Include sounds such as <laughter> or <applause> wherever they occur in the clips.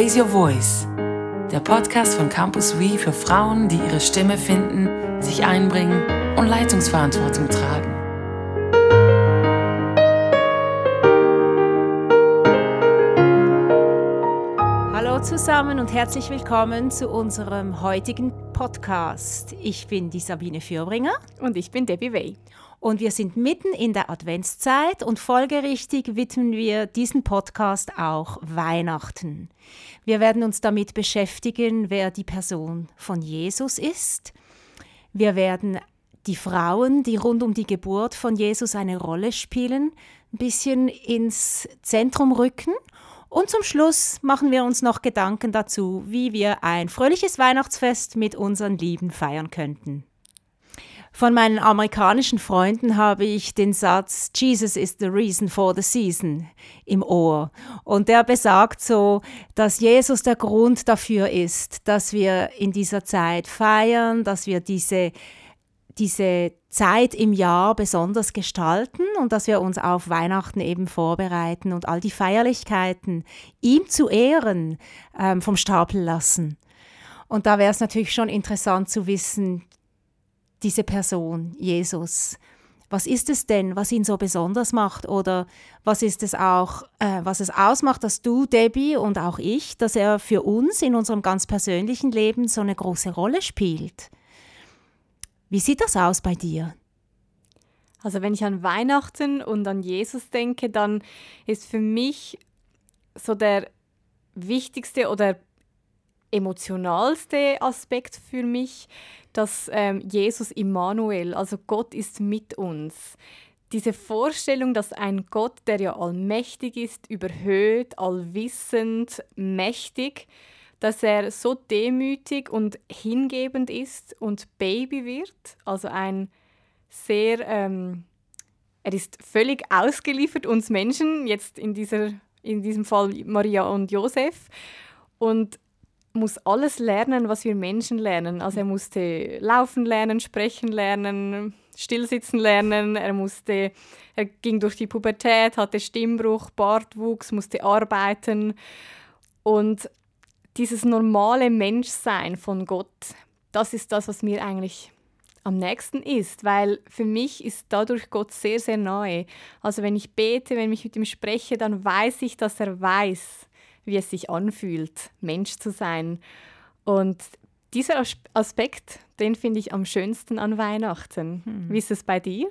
Raise Your Voice, der Podcast von Campus We für Frauen, die ihre Stimme finden, sich einbringen und Leitungsverantwortung tragen. Hallo zusammen und herzlich willkommen zu unserem heutigen Podcast. Ich bin die Sabine Fürbringer. Und ich bin Debbie Way. Und wir sind mitten in der Adventszeit und folgerichtig widmen wir diesen Podcast auch Weihnachten. Wir werden uns damit beschäftigen, wer die Person von Jesus ist. Wir werden die Frauen, die rund um die Geburt von Jesus eine Rolle spielen, ein bisschen ins Zentrum rücken. Und zum Schluss machen wir uns noch Gedanken dazu, wie wir ein fröhliches Weihnachtsfest mit unseren Lieben feiern könnten. Von meinen amerikanischen Freunden habe ich den Satz Jesus is the reason for the season im Ohr. Und der besagt so, dass Jesus der Grund dafür ist, dass wir in dieser Zeit feiern, dass wir diese, diese Zeit im Jahr besonders gestalten und dass wir uns auf Weihnachten eben vorbereiten und all die Feierlichkeiten ihm zu Ehren ähm, vom Stapel lassen. Und da wäre es natürlich schon interessant zu wissen, diese Person, Jesus. Was ist es denn, was ihn so besonders macht? Oder was ist es auch, äh, was es ausmacht, dass du, Debbie und auch ich, dass er für uns in unserem ganz persönlichen Leben so eine große Rolle spielt? Wie sieht das aus bei dir? Also wenn ich an Weihnachten und an Jesus denke, dann ist für mich so der wichtigste oder emotionalste Aspekt für mich, dass ähm, Jesus Immanuel, also Gott ist mit uns. Diese Vorstellung, dass ein Gott, der ja allmächtig ist, überhöht, allwissend, mächtig, dass er so demütig und hingebend ist und Baby wird, also ein sehr, ähm, er ist völlig ausgeliefert uns Menschen, jetzt in, dieser, in diesem Fall Maria und Josef. Und muss alles lernen, was wir Menschen lernen. Also er musste laufen lernen, sprechen lernen, stillsitzen lernen, er musste, er ging durch die Pubertät, hatte Stimmbruch, Bartwuchs, musste arbeiten. Und dieses normale Menschsein von Gott, das ist das, was mir eigentlich am nächsten ist, weil für mich ist dadurch Gott sehr, sehr nahe. Also wenn ich bete, wenn ich mit ihm spreche, dann weiß ich, dass er weiß, wie es sich anfühlt, Mensch zu sein. Und dieser Aspekt, den finde ich am schönsten an Weihnachten. Hm. Wie ist es bei dir?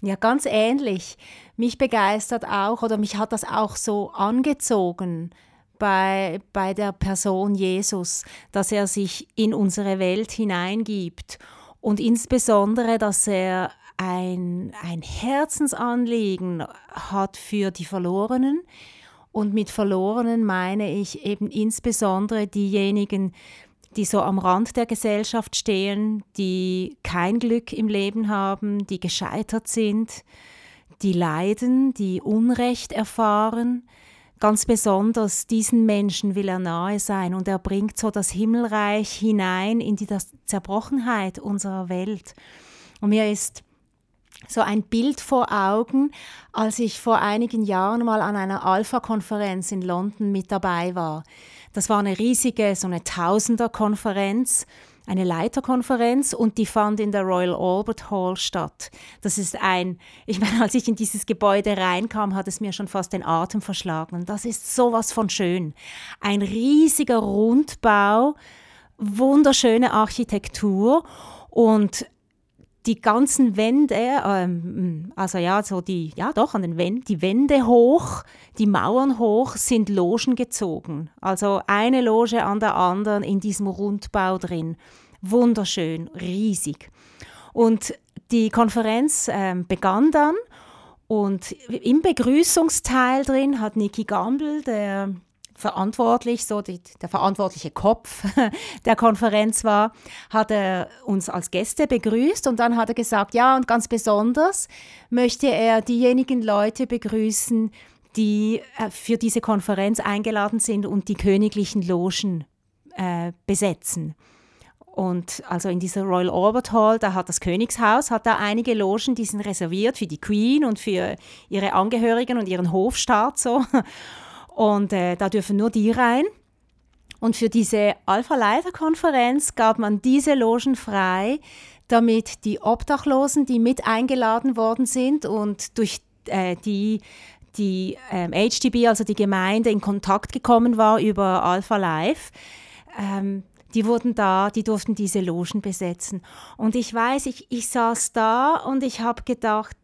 Ja, ganz ähnlich. Mich begeistert auch oder mich hat das auch so angezogen bei, bei der Person Jesus, dass er sich in unsere Welt hineingibt und insbesondere, dass er ein, ein Herzensanliegen hat für die Verlorenen, und mit Verlorenen meine ich eben insbesondere diejenigen, die so am Rand der Gesellschaft stehen, die kein Glück im Leben haben, die gescheitert sind, die leiden, die Unrecht erfahren. Ganz besonders diesen Menschen will er nahe sein und er bringt so das Himmelreich hinein in die Zerbrochenheit unserer Welt. Und mir ist so ein Bild vor Augen, als ich vor einigen Jahren mal an einer Alpha-Konferenz in London mit dabei war. Das war eine riesige, so eine Tausender-Konferenz, eine Leiterkonferenz und die fand in der Royal Albert Hall statt. Das ist ein, ich meine, als ich in dieses Gebäude reinkam, hat es mir schon fast den Atem verschlagen. das ist sowas von schön. Ein riesiger Rundbau, wunderschöne Architektur und die ganzen Wände, ähm, also ja, so die, ja doch, an den Wänden, die Wände hoch, die Mauern hoch sind Logen gezogen. Also eine Loge an der anderen in diesem Rundbau drin. Wunderschön, riesig. Und die Konferenz ähm, begann dann und im Begrüßungsteil drin hat Niki Gamble, der verantwortlich, so die, der verantwortliche Kopf <laughs> der Konferenz war, hat er uns als Gäste begrüßt und dann hat er gesagt, ja, und ganz besonders möchte er diejenigen Leute begrüßen, die äh, für diese Konferenz eingeladen sind und die königlichen Logen äh, besetzen. Und also in dieser Royal Albert Hall, da hat das Königshaus, hat da einige Logen, die sind reserviert für die Queen und für ihre Angehörigen und ihren Hofstaat so. Und äh, da dürfen nur die rein. Und für diese Alpha-Leiter-Konferenz gab man diese Logen frei, damit die Obdachlosen, die mit eingeladen worden sind und durch äh, die die ähm, HDB, also die Gemeinde, in Kontakt gekommen war über Alpha Life, ähm, die wurden da, die durften diese Logen besetzen. Und ich weiß, ich, ich saß da und ich habe gedacht,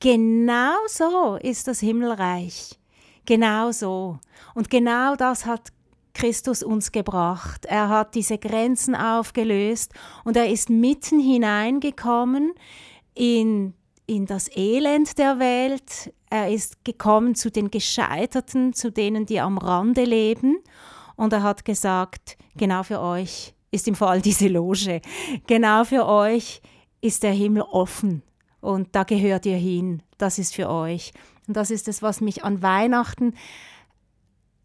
genau so ist das Himmelreich. Genau so. Und genau das hat Christus uns gebracht. Er hat diese Grenzen aufgelöst und er ist mitten hineingekommen in, in das Elend der Welt. Er ist gekommen zu den Gescheiterten, zu denen, die am Rande leben. Und er hat gesagt, genau für euch ist im Fall diese Loge. Genau für euch ist der Himmel offen und da gehört ihr hin. Das ist für euch. Und das ist es, was mich an Weihnachten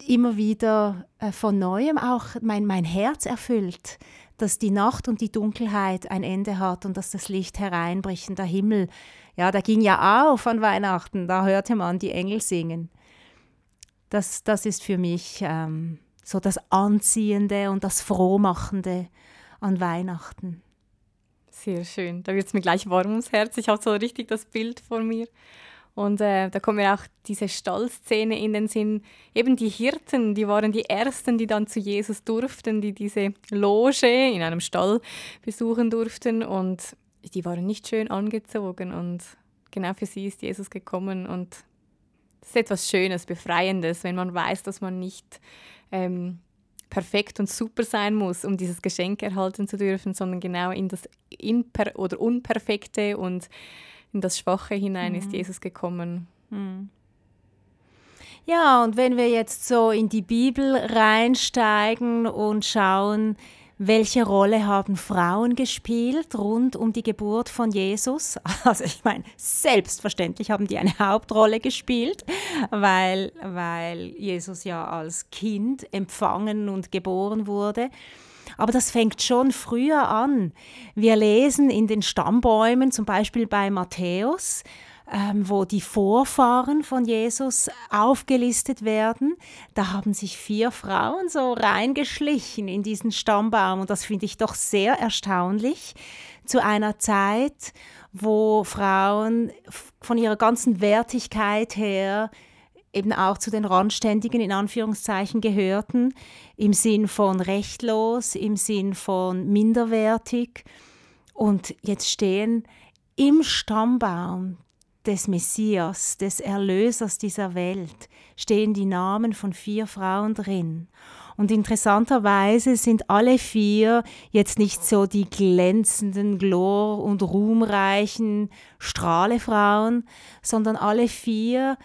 immer wieder äh, von neuem auch mein, mein Herz erfüllt, dass die Nacht und die Dunkelheit ein Ende hat und dass das Licht hereinbricht und der Himmel, ja, der ging ja auf an Weihnachten, da hörte man die Engel singen. Das, das ist für mich ähm, so das Anziehende und das Frohmachende an Weihnachten. Sehr schön. Da wird es mir gleich warm ums Herz. Ich habe so richtig das Bild vor mir. Und äh, da kommt mir auch diese Stallszene in den Sinn. Eben die Hirten, die waren die Ersten, die dann zu Jesus durften, die diese Loge in einem Stall besuchen durften. Und die waren nicht schön angezogen. Und genau für sie ist Jesus gekommen. Und das ist etwas Schönes, Befreiendes, wenn man weiß, dass man nicht ähm, perfekt und super sein muss, um dieses Geschenk erhalten zu dürfen, sondern genau in das Imper oder Unperfekte und in das Schwache hinein mhm. ist Jesus gekommen. Mhm. Ja, und wenn wir jetzt so in die Bibel reinsteigen und schauen, welche Rolle haben Frauen gespielt rund um die Geburt von Jesus? <laughs> Also ich meine, selbstverständlich haben die eine Hauptrolle gespielt, weil, weil Jesus ja als Kind empfangen und geboren wurde. Aber das fängt schon früher an. Wir lesen in den Stammbäumen, zum Beispiel bei Matthäus, ähm, wo die Vorfahren von Jesus aufgelistet werden. Da haben sich vier Frauen so reingeschlichen in diesen Stammbaum und das finde ich doch sehr erstaunlich zu einer Zeit, wo Frauen von ihrer ganzen Wertigkeit her eben auch zu den Randständigen in Anführungszeichen gehörten, im Sinn von rechtlos, im Sinn von minderwertig. Und jetzt stehen im Stammbaum des Messias, des Erlösers dieser Welt, stehen die Namen von vier Frauen drin. Und interessanterweise sind alle vier jetzt nicht so die glänzenden, glor- und ruhmreichen Strahlefrauen, sondern alle vier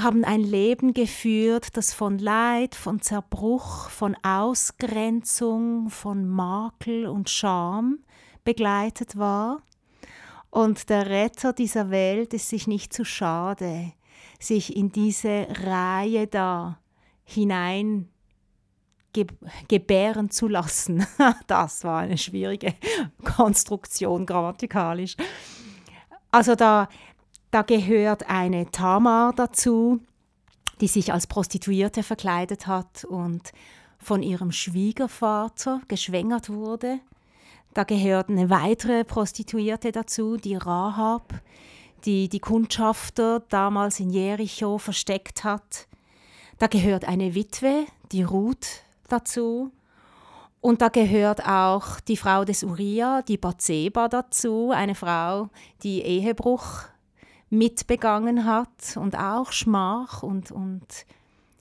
haben ein Leben geführt, das von Leid, von Zerbruch, von Ausgrenzung, von Makel und Scham begleitet war. Und der Retter dieser Welt ist sich nicht zu schade, sich in diese Reihe da hinein gebären zu lassen. <laughs> Das war eine schwierige <laughs> Konstruktion grammatikalisch. Also da da gehört eine Tamar dazu, die sich als Prostituierte verkleidet hat und von ihrem Schwiegervater geschwängert wurde. Da gehört eine weitere Prostituierte dazu, die Rahab, die die Kundschafter damals in Jericho versteckt hat. Da gehört eine Witwe, die Ruth, dazu. Und da gehört auch die Frau des Uriah, die Bathseba, dazu, eine Frau, die Ehebruch mitbegangen hat und auch Schmach und, und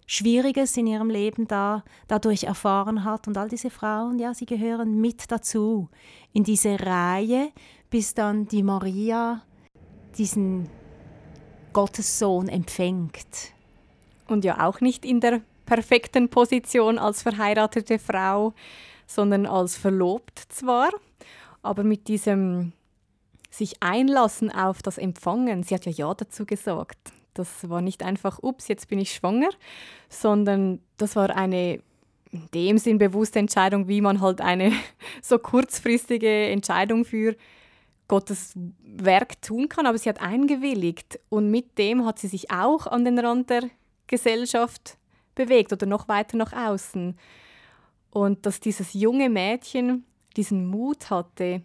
Schwieriges in ihrem Leben da, dadurch erfahren hat. Und all diese Frauen, ja, sie gehören mit dazu in diese Reihe, bis dann die Maria diesen Gottessohn empfängt. Und ja auch nicht in der perfekten Position als verheiratete Frau, sondern als verlobt zwar, aber mit diesem sich einlassen auf das Empfangen. Sie hat ja Ja dazu gesagt. Das war nicht einfach, ups, jetzt bin ich schwanger, sondern das war eine in dem Sinn bewusste Entscheidung, wie man halt eine <laughs> so kurzfristige Entscheidung für Gottes Werk tun kann. Aber sie hat eingewilligt und mit dem hat sie sich auch an den Rand der Gesellschaft bewegt oder noch weiter nach außen. Und dass dieses junge Mädchen diesen Mut hatte,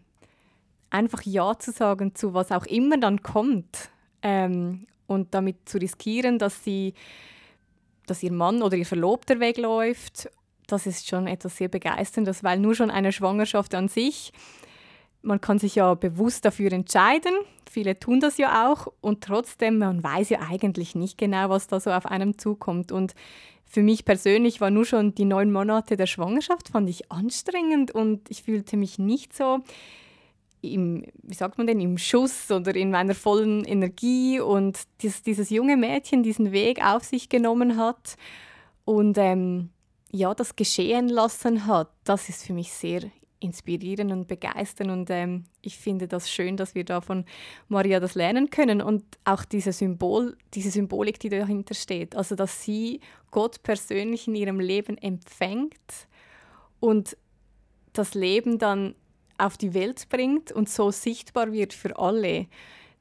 einfach Ja zu sagen zu was auch immer dann kommt. Ähm, und damit zu riskieren, dass sie, dass ihr Mann oder ihr Verlobter wegläuft, das ist schon etwas sehr begeisterndes, weil nur schon eine Schwangerschaft an sich, man kann sich ja bewusst dafür entscheiden, viele tun das ja auch. Und trotzdem, man weiß ja eigentlich nicht genau, was da so auf einem zukommt. Und für mich persönlich war nur schon die neun Monate der Schwangerschaft, fand ich anstrengend und ich fühlte mich nicht so im, wie sagt man denn, im Schuss oder in meiner vollen Energie und dieses, dieses junge Mädchen diesen Weg auf sich genommen hat und ähm, ja, das geschehen lassen hat, das ist für mich sehr inspirieren und begeistern. Und ähm, ich finde das schön, dass wir da von Maria das lernen können und auch diese, Symbol, diese Symbolik, die dahinter steht. Also, dass sie Gott persönlich in ihrem Leben empfängt und das Leben dann auf die Welt bringt und so sichtbar wird für alle.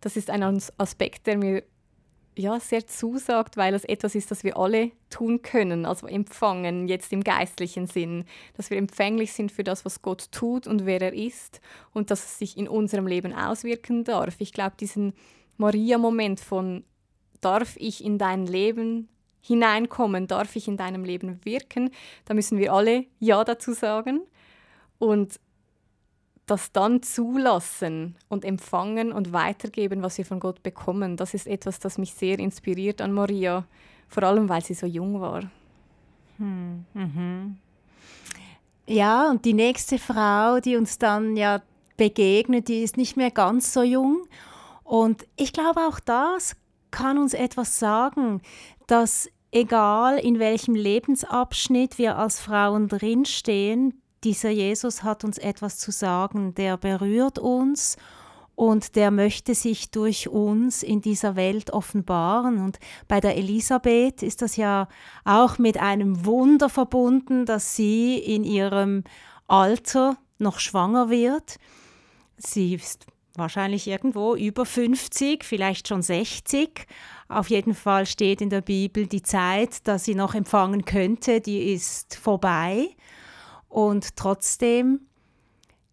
Das ist ein Aspekt, der mir ja, sehr zusagt, weil es etwas ist, das wir alle tun können, also empfangen, jetzt im geistlichen Sinn, dass wir empfänglich sind für das, was Gott tut und wer er ist und dass es sich in unserem Leben auswirken darf. Ich glaube, diesen Maria-Moment von, darf ich in dein Leben hineinkommen, darf ich in deinem Leben wirken, da müssen wir alle Ja dazu sagen. Und das dann zulassen und empfangen und weitergeben, was wir von Gott bekommen, das ist etwas, das mich sehr inspiriert an Maria, vor allem weil sie so jung war. Hm, mhm. Ja, und die nächste Frau, die uns dann ja begegnet, die ist nicht mehr ganz so jung. Und ich glaube, auch das kann uns etwas sagen, dass egal in welchem Lebensabschnitt wir als Frauen drinstehen, dieser Jesus hat uns etwas zu sagen, der berührt uns und der möchte sich durch uns in dieser Welt offenbaren. Und bei der Elisabeth ist das ja auch mit einem Wunder verbunden, dass sie in ihrem Alter noch schwanger wird. Sie ist wahrscheinlich irgendwo über 50, vielleicht schon 60. Auf jeden Fall steht in der Bibel die Zeit, dass sie noch empfangen könnte, die ist vorbei. Und trotzdem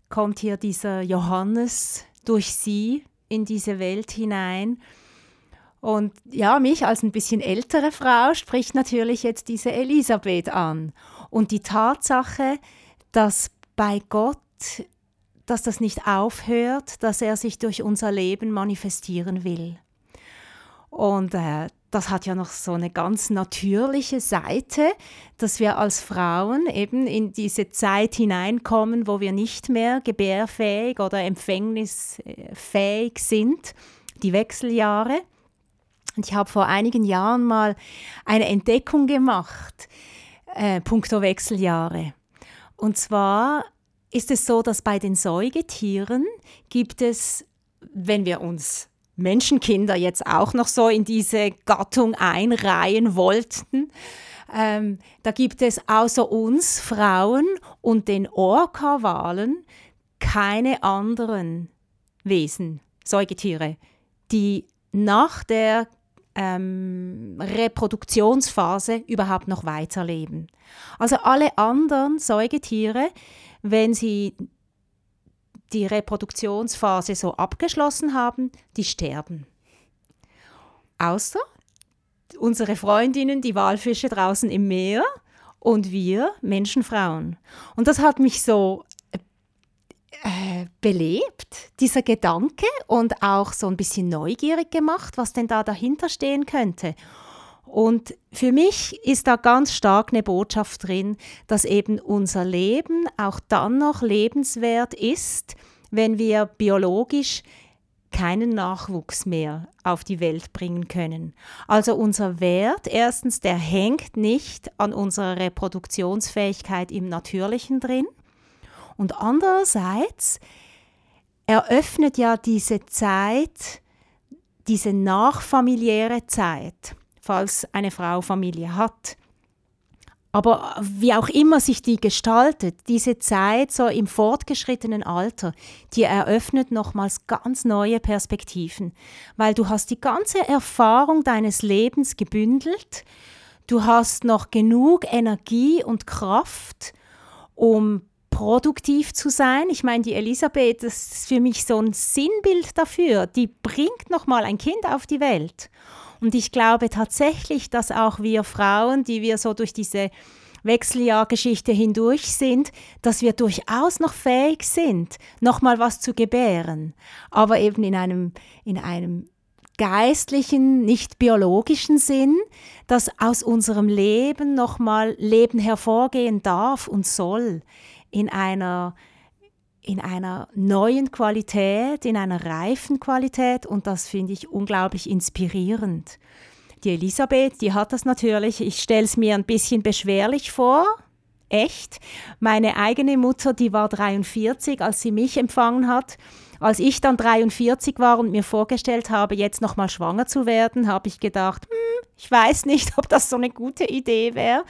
kommt hier dieser Johannes durch sie in diese Welt hinein. Und ja, mich als ein bisschen ältere Frau spricht natürlich jetzt diese Elisabeth an. Und die Tatsache, dass bei Gott, dass das nicht aufhört, dass er sich durch unser Leben manifestieren will. Und äh, das hat ja noch so eine ganz natürliche Seite, dass wir als Frauen eben in diese Zeit hineinkommen, wo wir nicht mehr gebärfähig oder empfängnisfähig sind, die Wechseljahre. Und ich habe vor einigen Jahren mal eine Entdeckung gemacht, äh, puncto Wechseljahre. Und zwar ist es so, dass bei den Säugetieren gibt es, wenn wir uns Menschenkinder jetzt auch noch so in diese Gattung einreihen wollten. Ähm, da gibt es außer uns Frauen und den Orca-Walen keine anderen Wesen, Säugetiere, die nach der ähm, Reproduktionsphase überhaupt noch weiterleben. Also alle anderen Säugetiere, wenn sie die Reproduktionsphase so abgeschlossen haben, die sterben. Außer unsere Freundinnen, die Walfische draußen im Meer und wir Menschenfrauen. Und das hat mich so äh, belebt, dieser Gedanke, und auch so ein bisschen neugierig gemacht, was denn da dahinter stehen könnte. Und für mich ist da ganz stark eine Botschaft drin, dass eben unser Leben auch dann noch lebenswert ist, wenn wir biologisch keinen Nachwuchs mehr auf die Welt bringen können. Also unser Wert, erstens, der hängt nicht an unserer Reproduktionsfähigkeit im Natürlichen drin. Und andererseits eröffnet ja diese Zeit, diese nachfamiliäre Zeit, falls eine Frau Familie hat. Aber wie auch immer sich die gestaltet, diese Zeit so im fortgeschrittenen Alter, die eröffnet nochmals ganz neue Perspektiven, weil du hast die ganze Erfahrung deines Lebens gebündelt du hast noch genug Energie und Kraft, um produktiv zu sein. Ich meine, die Elisabeth, das ist für mich so ein Sinnbild dafür. Die bringt noch mal ein Kind auf die Welt. Und ich glaube tatsächlich, dass auch wir Frauen, die wir so durch diese Wechseljahrgeschichte hindurch sind, dass wir durchaus noch fähig sind, nochmal was zu gebären, aber eben in einem, in einem geistlichen, nicht biologischen Sinn, dass aus unserem Leben nochmal Leben hervorgehen darf und soll in einer in einer neuen Qualität, in einer reifen Qualität und das finde ich unglaublich inspirierend. Die Elisabeth, die hat das natürlich, ich stelle es mir ein bisschen beschwerlich vor, echt. Meine eigene Mutter, die war 43, als sie mich empfangen hat. Als ich dann 43 war und mir vorgestellt habe, jetzt nochmal schwanger zu werden, habe ich gedacht, hm, ich weiß nicht, <laughs> ob das so eine gute Idee wäre.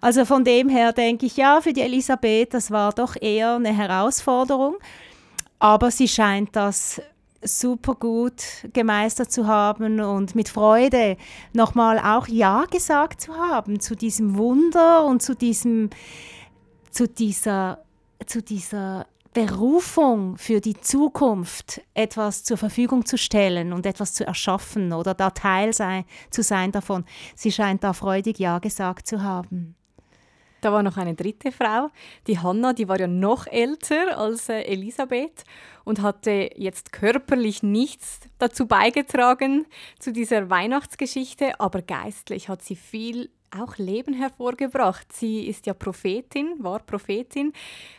Also von dem her denke ich, ja, für die Elisabeth, das war doch eher eine Herausforderung. Aber sie scheint das super gut gemeistert zu haben und mit Freude nochmal auch Ja gesagt zu haben zu diesem Wunder und zu diesem, zu dieser, zu dieser Berufung für die Zukunft etwas zur Verfügung zu stellen und etwas zu erschaffen oder da Teil sei, zu sein davon. Sie scheint da freudig Ja gesagt zu haben. Da war noch eine dritte Frau, die Hanna, die war ja noch älter als äh, Elisabeth und hatte jetzt körperlich nichts dazu beigetragen zu dieser Weihnachtsgeschichte, aber geistlich hat sie viel auch Leben hervorgebracht. Sie ist ja Prophetin, war Prophetin,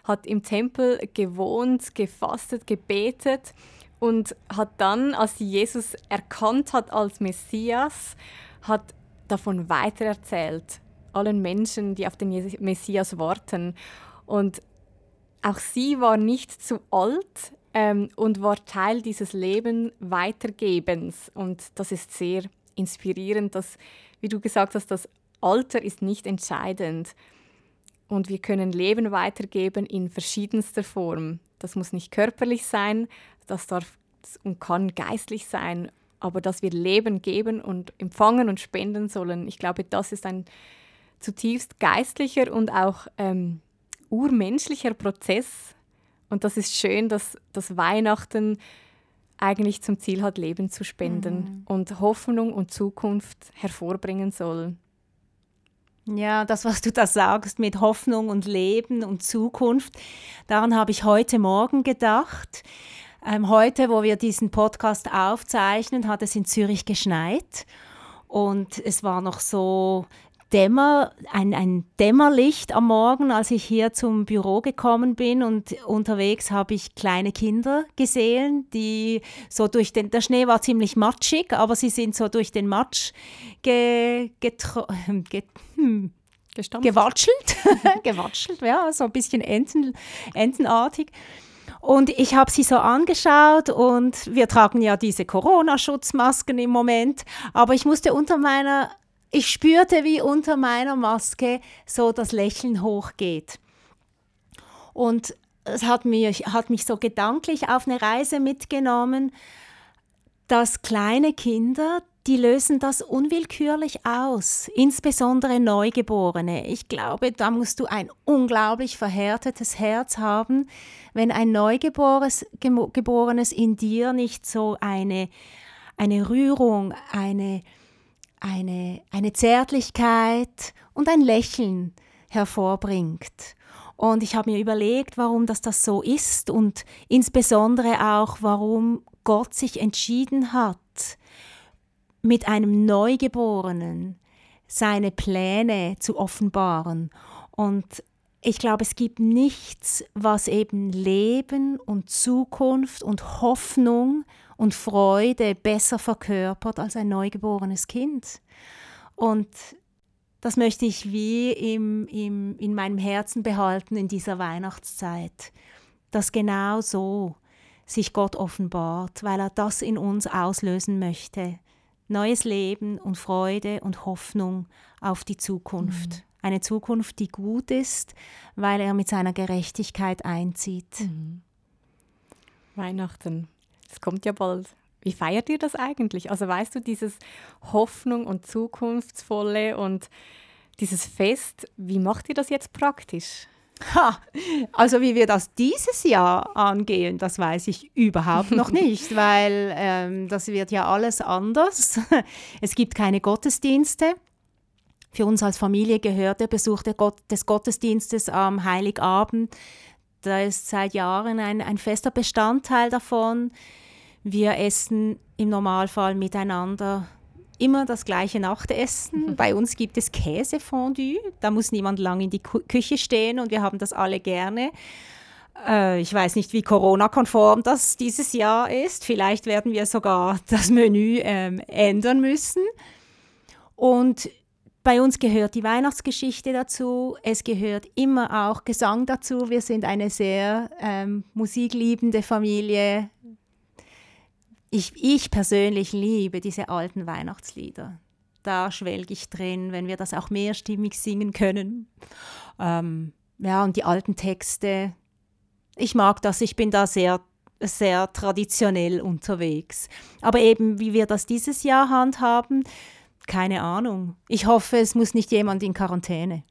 hat im Tempel gewohnt, gefastet, gebetet und hat dann, als sie Jesus erkannt hat als Messias, hat davon weitererzählt allen Menschen, die auf den Messias warten. Und auch sie war nicht zu alt ähm, und war Teil dieses Leben Weitergebens. Und das ist sehr inspirierend, dass, wie du gesagt hast, das Alter ist nicht entscheidend. Und wir können Leben weitergeben in verschiedenster Form. Das muss nicht körperlich sein, das darf und kann geistlich sein, aber dass wir Leben geben und empfangen und spenden sollen, ich glaube, das ist ein zutiefst geistlicher und auch ähm, urmenschlicher Prozess. Und das ist schön, dass das Weihnachten eigentlich zum Ziel hat, Leben zu spenden mhm. und Hoffnung und Zukunft hervorbringen soll. Ja, das, was du da sagst mit Hoffnung und Leben und Zukunft, daran habe ich heute Morgen gedacht. Ähm, heute, wo wir diesen Podcast aufzeichnen, hat es in Zürich geschneit und es war noch so Dämmer, ein, ein Dämmerlicht am Morgen, als ich hier zum Büro gekommen bin und unterwegs habe ich kleine Kinder gesehen, die so durch den, der Schnee war ziemlich matschig, aber sie sind so durch den Matsch ge, getro, ge, hm, gewatschelt, <laughs> gewatschelt, ja, so ein bisschen Enten, entenartig. Und ich habe sie so angeschaut und wir tragen ja diese Corona-Schutzmasken im Moment, aber ich musste unter meiner ich spürte, wie unter meiner Maske so das Lächeln hochgeht. Und es hat mich, hat mich so gedanklich auf eine Reise mitgenommen, dass kleine Kinder, die lösen das unwillkürlich aus, insbesondere Neugeborene. Ich glaube, da musst du ein unglaublich verhärtetes Herz haben, wenn ein Neugeborenes Geborenes in dir nicht so eine, eine Rührung, eine, eine, eine Zärtlichkeit und ein Lächeln hervorbringt. Und ich habe mir überlegt, warum das, das so ist und insbesondere auch, warum Gott sich entschieden hat, mit einem Neugeborenen seine Pläne zu offenbaren. Und ich glaube, es gibt nichts, was eben Leben und Zukunft und Hoffnung und Freude besser verkörpert als ein neugeborenes Kind. Und das möchte ich wie im, im, in meinem Herzen behalten in dieser Weihnachtszeit, dass genau so sich Gott offenbart, weil er das in uns auslösen möchte. Neues Leben und Freude und Hoffnung auf die Zukunft. Mhm. Eine Zukunft, die gut ist, weil er mit seiner Gerechtigkeit einzieht. Mhm. Weihnachten es kommt ja bald. Wie feiert ihr das eigentlich? Also weißt du, dieses Hoffnung und Zukunftsvolle und dieses Fest, wie macht ihr das jetzt praktisch? Ha, also wie wir das dieses Jahr angehen, das weiß ich überhaupt noch <laughs> nicht, weil ähm, das wird ja alles anders. <laughs> Es gibt keine Gottesdienste. Für uns als Familie gehört der Besuch der Gott, des Gottesdienstes am Heiligabend. Da ist seit Jahren ein, ein fester Bestandteil davon. Wir essen im Normalfall miteinander immer das gleiche Nachtessen. <laughs> Bei uns gibt es Käsefondue. Da muss niemand lang in die Küche stehen und wir haben das alle gerne. Äh, ich weiß nicht, wie Corona-konform das dieses Jahr ist. Vielleicht werden wir sogar das Menü ähm, ändern müssen. Und bei uns gehört die Weihnachtsgeschichte dazu. Es gehört immer auch Gesang dazu. Wir sind eine sehr ähm, musikliebende Familie. Ich, ich persönlich liebe diese alten Weihnachtslieder. Da schwelge ich drin, wenn wir das auch mehrstimmig singen können. Ähm, ja, und die alten Texte. Ich mag das, ich bin da sehr, sehr traditionell unterwegs. Aber eben, wie wir das dieses Jahr handhaben, keine Ahnung. Ich hoffe, es muss nicht jemand in Quarantäne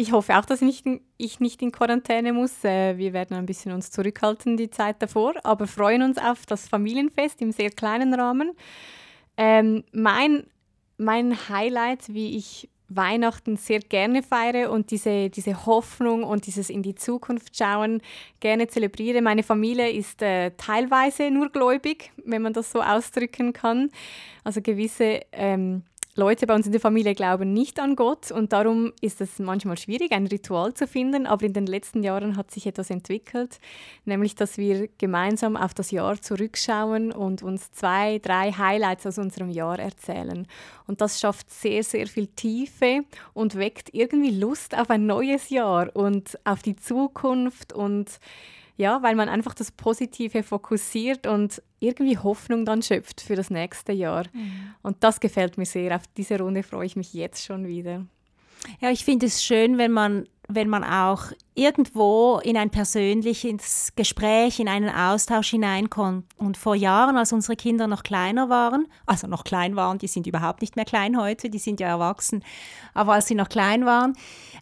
ich hoffe auch, dass ich nicht, ich nicht in Quarantäne muss. Äh, wir werden ein bisschen uns zurückhalten die Zeit davor, aber freuen uns auf das Familienfest im sehr kleinen Rahmen. Ähm, mein, mein Highlight, wie ich Weihnachten sehr gerne feiere und diese, diese Hoffnung und dieses in die Zukunft schauen gerne zelebriere. Meine Familie ist äh, teilweise nur gläubig, wenn man das so ausdrücken kann. Also gewisse ähm, Leute bei uns in der Familie glauben nicht an Gott und darum ist es manchmal schwierig, ein Ritual zu finden. Aber in den letzten Jahren hat sich etwas entwickelt, nämlich dass wir gemeinsam auf das Jahr zurückschauen und uns zwei, drei Highlights aus unserem Jahr erzählen. Und das schafft sehr, sehr viel Tiefe und weckt irgendwie Lust auf ein neues Jahr und auf die Zukunft und ja, weil man einfach das Positive fokussiert und irgendwie Hoffnung dann schöpft für das nächste Jahr. Mhm. Und das gefällt mir sehr. Auf diese Runde freue ich mich jetzt schon wieder. Ja, ich finde es schön, wenn man wenn man auch irgendwo in ein persönliches Gespräch, in einen Austausch hineinkommt. Und vor Jahren, als unsere Kinder noch kleiner waren, also noch klein waren, die sind überhaupt nicht mehr klein heute, die sind ja erwachsen, aber als sie noch klein waren,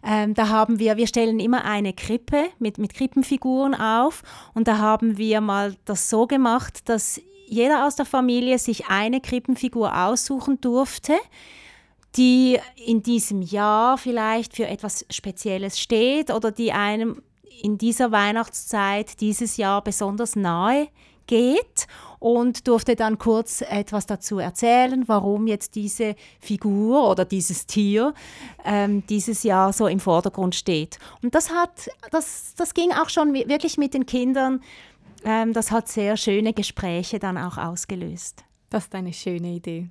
ähm, da haben wir, wir stellen immer eine Krippe mit, mit Krippenfiguren auf und da haben wir mal das so gemacht, dass jeder aus der Familie sich eine Krippenfigur aussuchen durfte die in diesem Jahr vielleicht für etwas Spezielles steht oder die einem in dieser Weihnachtszeit dieses Jahr besonders nahe geht und durfte dann kurz etwas dazu erzählen, warum jetzt diese Figur oder dieses Tier ähm, dieses Jahr so im Vordergrund steht. Und das hat, das, das ging auch schon wirklich mit den Kindern. Ähm, das hat sehr schöne Gespräche dann auch ausgelöst. Das ist eine schöne Idee.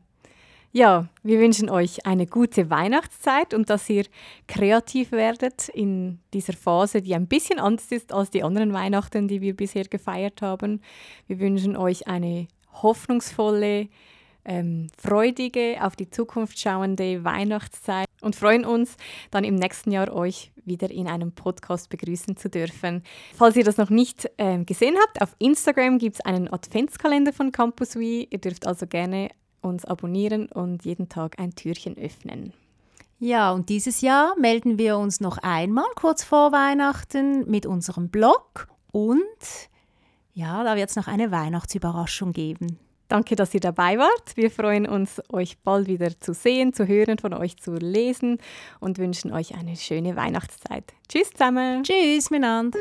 Ja, wir wünschen euch eine gute Weihnachtszeit und dass ihr kreativ werdet in dieser Phase, die ein bisschen anders ist als die anderen Weihnachten, die wir bisher gefeiert haben. Wir wünschen euch eine hoffnungsvolle, ähm, freudige, auf die Zukunft schauende Weihnachtszeit und freuen uns dann im nächsten Jahr euch wieder in einem Podcast begrüßen zu dürfen. Falls ihr das noch nicht ähm, gesehen habt, auf Instagram gibt es einen Adventskalender von Campus We. Ihr dürft also gerne uns abonnieren und jeden Tag ein Türchen öffnen. Ja, und dieses Jahr melden wir uns noch einmal kurz vor Weihnachten mit unserem Blog und ja, da wird es noch eine Weihnachtsüberraschung geben. Danke, dass ihr dabei wart. Wir freuen uns, euch bald wieder zu sehen, zu hören, von euch zu lesen und wünschen euch eine schöne Weihnachtszeit. Tschüss zusammen. Tschüss miteinander.